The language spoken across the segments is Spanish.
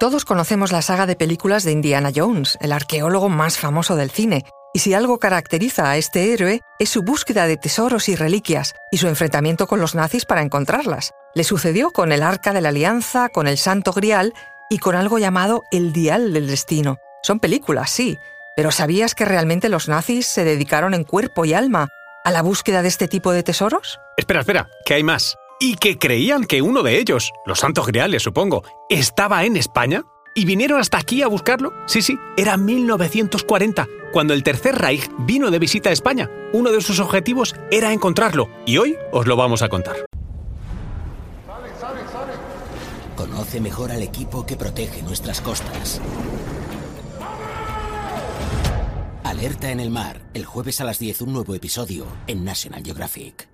Todos conocemos la saga de películas de Indiana Jones, el arqueólogo más famoso del cine, y si algo caracteriza a este héroe es su búsqueda de tesoros y reliquias y su enfrentamiento con los nazis para encontrarlas. Le sucedió con el Arca de la Alianza, con el Santo Grial y con algo llamado el Dial del Destino. Son películas, sí, pero ¿sabías que realmente los nazis se dedicaron en cuerpo y alma a la búsqueda de este tipo de tesoros? Espera, espera, que hay más. ¿Y que creían que uno de ellos, los Santos Griales supongo, estaba en España? ¿Y vinieron hasta aquí a buscarlo? Sí, sí, era 1940, cuando el Tercer Reich vino de visita a España. Uno de sus objetivos era encontrarlo, y hoy os lo vamos a contar. Conoce mejor al equipo que protege nuestras costas. Alerta en el mar, el jueves a las 10 un nuevo episodio en National Geographic.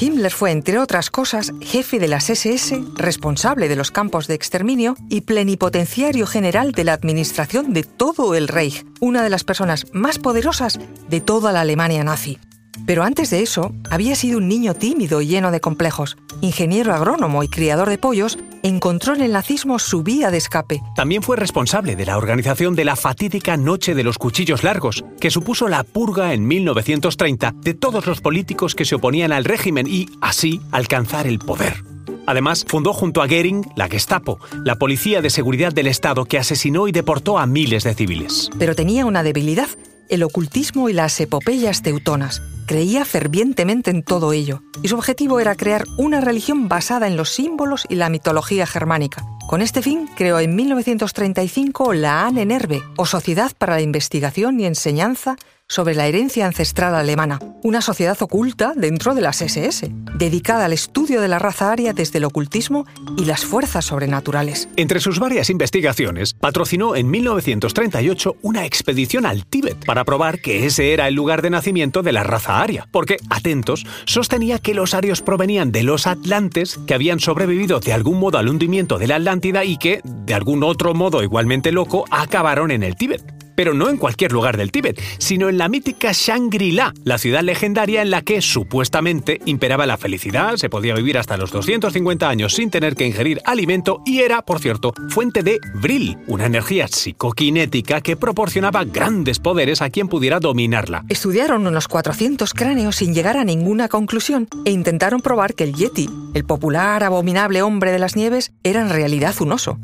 Himmler fue, entre otras cosas, jefe de las SS, responsable de los campos de exterminio y plenipotenciario general de la administración de todo el Reich, una de las personas más poderosas de toda la Alemania nazi. Pero antes de eso, había sido un niño tímido y lleno de complejos. Ingeniero agrónomo y criador de pollos, encontró en el nazismo su vía de escape. También fue responsable de la organización de la fatídica Noche de los Cuchillos Largos, que supuso la purga en 1930 de todos los políticos que se oponían al régimen y, así, alcanzar el poder. Además, fundó junto a Goering la Gestapo, la policía de seguridad del Estado que asesinó y deportó a miles de civiles. Pero tenía una debilidad, el ocultismo y las epopeyas teutonas. Creía fervientemente en todo ello, y su objetivo era crear una religión basada en los símbolos y la mitología germánica. Con este fin, creó en 1935 la ANENERVE, o Sociedad para la Investigación y Enseñanza sobre la herencia ancestral alemana, una sociedad oculta dentro de las SS, dedicada al estudio de la raza aria desde el ocultismo y las fuerzas sobrenaturales. Entre sus varias investigaciones, patrocinó en 1938 una expedición al Tíbet para probar que ese era el lugar de nacimiento de la raza aria, porque, atentos, sostenía que los arios provenían de los atlantes que habían sobrevivido de algún modo al hundimiento de la Atlántida y que, de algún otro modo igualmente loco, acabaron en el Tíbet pero no en cualquier lugar del Tíbet, sino en la mítica Shangri-La, la ciudad legendaria en la que supuestamente imperaba la felicidad, se podía vivir hasta los 250 años sin tener que ingerir alimento y era, por cierto, fuente de Vril, una energía psicoquinética que proporcionaba grandes poderes a quien pudiera dominarla. Estudiaron unos 400 cráneos sin llegar a ninguna conclusión e intentaron probar que el Yeti, el popular abominable hombre de las nieves, era en realidad un oso.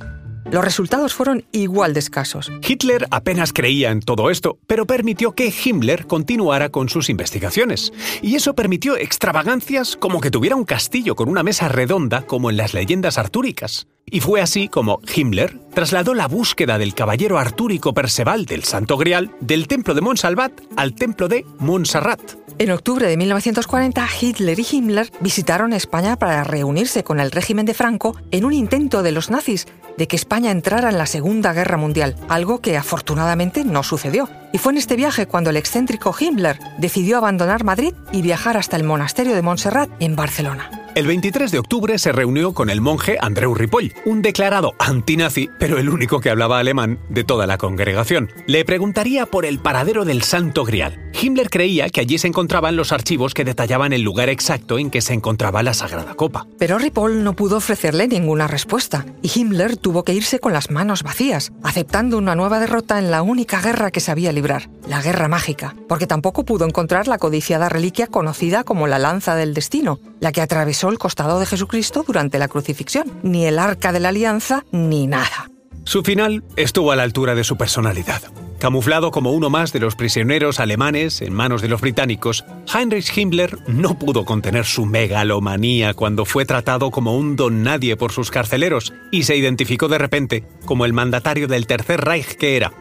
Los resultados fueron igual de escasos. Hitler apenas creía en todo esto, pero permitió que Himmler continuara con sus investigaciones. Y eso permitió extravagancias como que tuviera un castillo con una mesa redonda como en las leyendas artúricas. Y fue así como Himmler trasladó la búsqueda del caballero artúrico Perceval del Santo Grial del templo de Montsalvat al templo de Montserrat. En octubre de 1940, Hitler y Himmler visitaron España para reunirse con el régimen de Franco en un intento de los nazis de que España entrara en la Segunda Guerra Mundial, algo que afortunadamente no sucedió. Y fue en este viaje cuando el excéntrico Himmler decidió abandonar Madrid y viajar hasta el monasterio de Montserrat en Barcelona. El 23 de octubre se reunió con el monje Andreu Ripoll, un declarado antinazi, pero el único que hablaba alemán de toda la congregación. Le preguntaría por el paradero del Santo Grial. Himmler creía que allí se encontraban los archivos que detallaban el lugar exacto en que se encontraba la Sagrada Copa. Pero Ripoll no pudo ofrecerle ninguna respuesta, y Himmler tuvo que irse con las manos vacías, aceptando una nueva derrota en la única guerra que sabía librar, la Guerra Mágica, porque tampoco pudo encontrar la codiciada reliquia conocida como la Lanza del Destino, la que atravesó el costado de Jesucristo durante la crucifixión, ni el arca de la alianza, ni nada. Su final estuvo a la altura de su personalidad. Camuflado como uno más de los prisioneros alemanes en manos de los británicos, Heinrich Himmler no pudo contener su megalomanía cuando fue tratado como un don nadie por sus carceleros y se identificó de repente como el mandatario del Tercer Reich que era.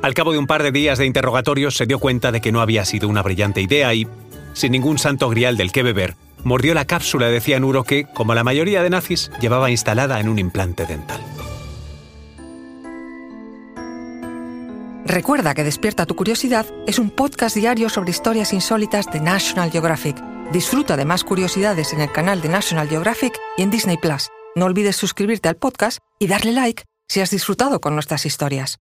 Al cabo de un par de días de interrogatorios se dio cuenta de que no había sido una brillante idea y, sin ningún santo grial del que beber, mordió la cápsula de cianuro que, como la mayoría de nazis, llevaba instalada en un implante dental. Recuerda que Despierta tu Curiosidad es un podcast diario sobre historias insólitas de National Geographic. Disfruta de más curiosidades en el canal de National Geographic y en Disney Plus. No olvides suscribirte al podcast y darle like si has disfrutado con nuestras historias.